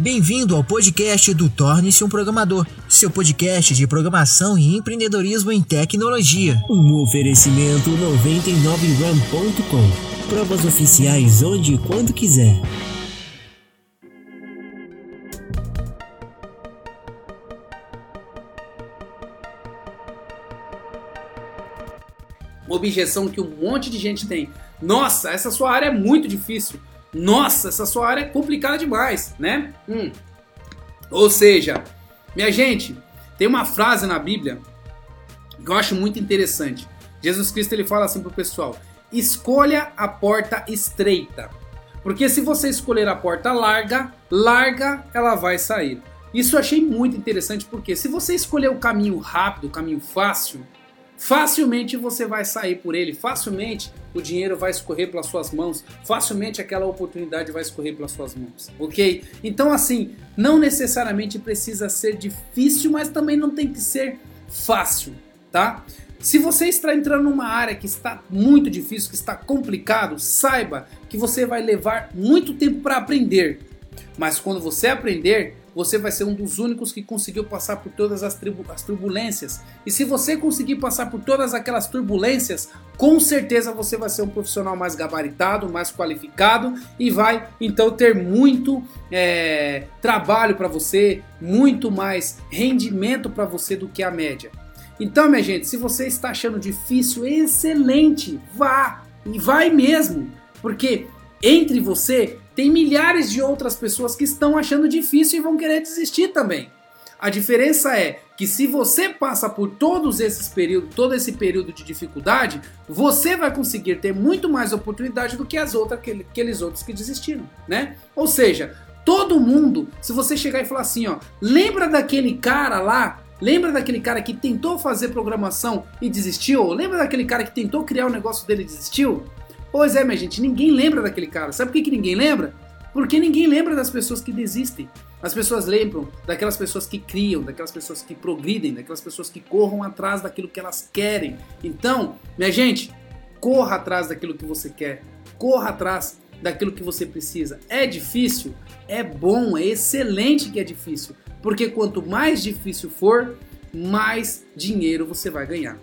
Bem-vindo ao podcast do Torne-se um Programador, seu podcast de programação e empreendedorismo em tecnologia. Um oferecimento 99ram.com. Provas oficiais onde e quando quiser. Uma objeção que um monte de gente tem. Nossa, essa sua área é muito difícil. Nossa, essa sua área é complicada demais, né? Hum. Ou seja, minha gente, tem uma frase na Bíblia que eu acho muito interessante. Jesus Cristo ele fala assim pro pessoal: escolha a porta estreita. Porque se você escolher a porta larga, larga ela vai sair. Isso eu achei muito interessante porque se você escolher o caminho rápido, o caminho fácil, facilmente você vai sair por ele, facilmente o dinheiro vai escorrer pelas suas mãos, facilmente aquela oportunidade vai escorrer pelas suas mãos, ok? Então, assim, não necessariamente precisa ser difícil, mas também não tem que ser fácil, tá? Se você está entrando numa área que está muito difícil, que está complicado, saiba que você vai levar muito tempo para aprender. Mas quando você aprender, você vai ser um dos únicos que conseguiu passar por todas as, as, turbulências. E se você conseguir passar por todas aquelas turbulências, com certeza você vai ser um profissional mais gabaritado, mais qualificado e vai então ter muito é, trabalho para você, muito mais rendimento para você do que a média. Então, minha gente, se você está achando difícil, excelente, vá e vai mesmo, porque entre você tem milhares de outras pessoas que estão achando difícil e vão querer desistir também. A diferença é que se você passa por todos esses períodos, todo esse período de dificuldade, você vai conseguir ter muito mais oportunidade do que as outras, aqueles outros que desistiram, né? Ou seja, todo mundo, se você chegar e falar assim, ó, lembra daquele cara lá Lembra daquele cara que tentou fazer programação e desistiu? Lembra daquele cara que tentou criar o negócio dele e desistiu? Pois é, minha gente, ninguém lembra daquele cara. Sabe por que, que ninguém lembra? Porque ninguém lembra das pessoas que desistem. As pessoas lembram daquelas pessoas que criam, daquelas pessoas que progridem, daquelas pessoas que corram atrás daquilo que elas querem. Então, minha gente, corra atrás daquilo que você quer. Corra atrás daquilo que você precisa. É difícil? É bom, é excelente que é difícil. Porque quanto mais difícil for, mais dinheiro você vai ganhar.